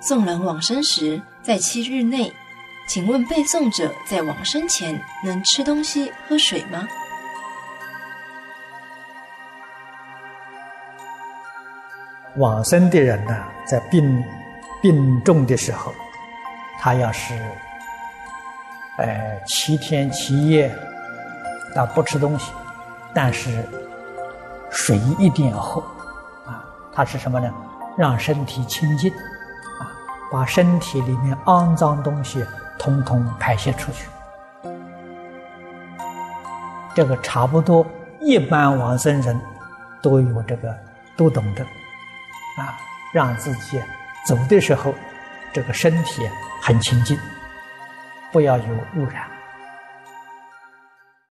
送人往生时，在七日内，请问背诵者在往生前能吃东西、喝水吗？往生的人呢，在病病重的时候，他要是呃七天七夜，他不吃东西，但是水一定要喝啊。他是什么呢？让身体清净，把身体里面肮脏东西通通排泄出去。这个差不多一般往生人都有这个，都懂得。啊，让自己走的时候，这个身体很清净，不要有污染。